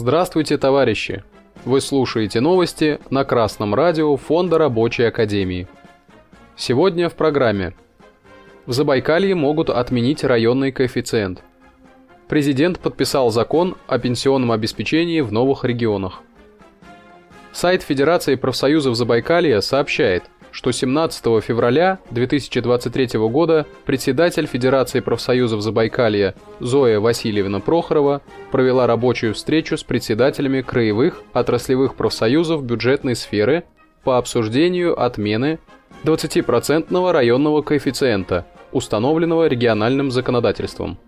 Здравствуйте, товарищи! Вы слушаете новости на Красном радио Фонда Рабочей Академии. Сегодня в программе. В Забайкалье могут отменить районный коэффициент. Президент подписал закон о пенсионном обеспечении в новых регионах. Сайт Федерации профсоюзов Забайкалья сообщает – что 17 февраля 2023 года председатель Федерации профсоюзов Забайкалья Зоя Васильевна Прохорова провела рабочую встречу с председателями краевых отраслевых профсоюзов бюджетной сферы по обсуждению отмены 20% районного коэффициента, установленного региональным законодательством.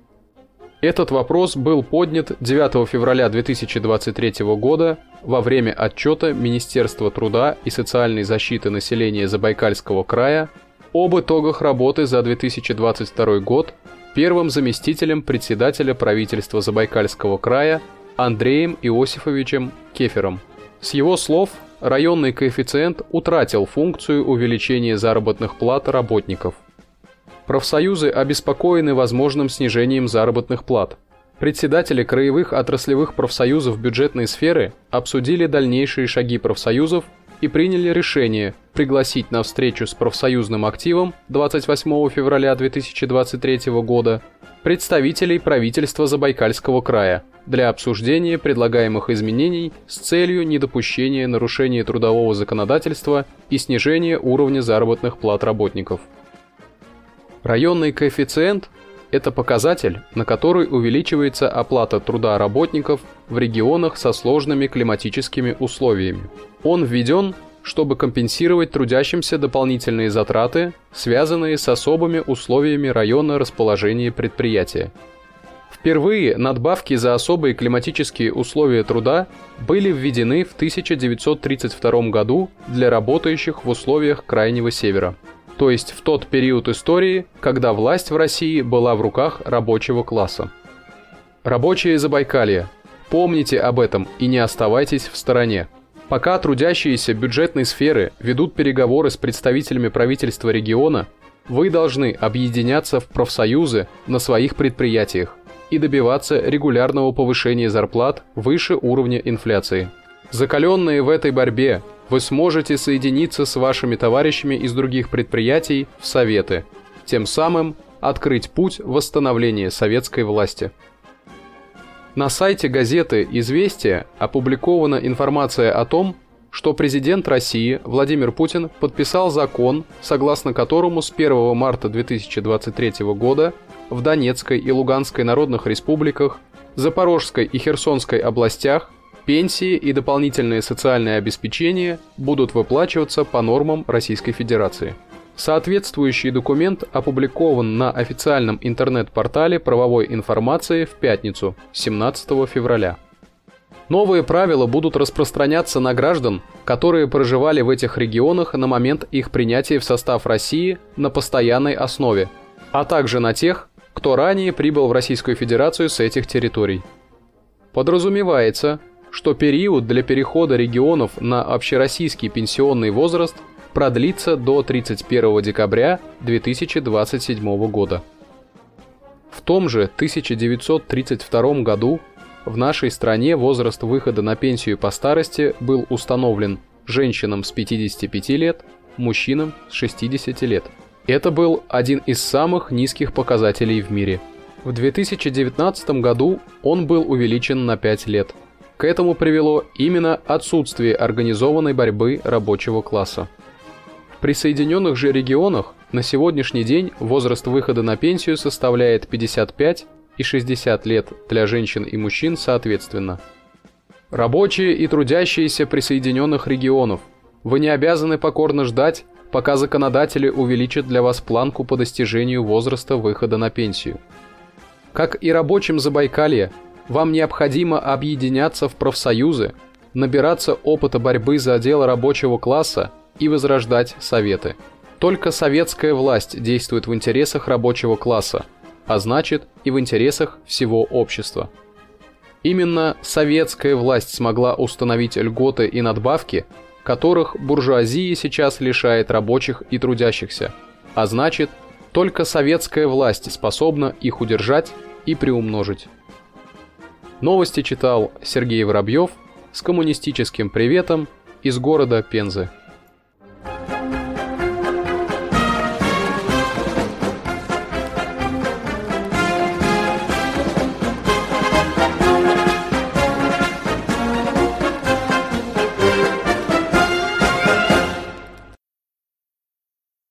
Этот вопрос был поднят 9 февраля 2023 года во время отчета Министерства труда и социальной защиты населения Забайкальского края об итогах работы за 2022 год первым заместителем председателя правительства Забайкальского края Андреем Иосифовичем Кефером. С его слов, районный коэффициент утратил функцию увеличения заработных плат работников – Профсоюзы обеспокоены возможным снижением заработных плат. Председатели краевых отраслевых профсоюзов бюджетной сферы обсудили дальнейшие шаги профсоюзов и приняли решение пригласить на встречу с профсоюзным активом 28 февраля 2023 года представителей правительства Забайкальского края для обсуждения предлагаемых изменений с целью недопущения нарушения трудового законодательства и снижения уровня заработных плат работников. Районный коэффициент – это показатель, на который увеличивается оплата труда работников в регионах со сложными климатическими условиями. Он введен, чтобы компенсировать трудящимся дополнительные затраты, связанные с особыми условиями района расположения предприятия. Впервые надбавки за особые климатические условия труда были введены в 1932 году для работающих в условиях Крайнего Севера то есть в тот период истории, когда власть в России была в руках рабочего класса. Рабочие Забайкалья, помните об этом и не оставайтесь в стороне. Пока трудящиеся бюджетной сферы ведут переговоры с представителями правительства региона, вы должны объединяться в профсоюзы на своих предприятиях и добиваться регулярного повышения зарплат выше уровня инфляции. Закаленные в этой борьбе, вы сможете соединиться с вашими товарищами из других предприятий в советы, тем самым открыть путь восстановления советской власти. На сайте газеты «Известия» опубликована информация о том, что президент России Владимир Путин подписал закон, согласно которому с 1 марта 2023 года в Донецкой и Луганской народных республиках, Запорожской и Херсонской областях Пенсии и дополнительное социальное обеспечение будут выплачиваться по нормам Российской Федерации. Соответствующий документ опубликован на официальном интернет-портале правовой информации в пятницу, 17 февраля. Новые правила будут распространяться на граждан, которые проживали в этих регионах на момент их принятия в состав России на постоянной основе, а также на тех, кто ранее прибыл в Российскую Федерацию с этих территорий. Подразумевается, что период для перехода регионов на общероссийский пенсионный возраст продлится до 31 декабря 2027 года. В том же 1932 году в нашей стране возраст выхода на пенсию по старости был установлен женщинам с 55 лет, мужчинам с 60 лет. Это был один из самых низких показателей в мире. В 2019 году он был увеличен на 5 лет – к этому привело именно отсутствие организованной борьбы рабочего класса. В присоединенных же регионах на сегодняшний день возраст выхода на пенсию составляет 55 и 60 лет для женщин и мужчин соответственно. Рабочие и трудящиеся присоединенных регионов, вы не обязаны покорно ждать, пока законодатели увеличат для вас планку по достижению возраста выхода на пенсию. Как и рабочим Забайкалья, вам необходимо объединяться в профсоюзы, набираться опыта борьбы за дело рабочего класса и возрождать советы. Только советская власть действует в интересах рабочего класса, а значит и в интересах всего общества. Именно советская власть смогла установить льготы и надбавки, которых буржуазия сейчас лишает рабочих и трудящихся, а значит, только советская власть способна их удержать и приумножить. Новости читал Сергей Воробьев с коммунистическим приветом из города Пензы.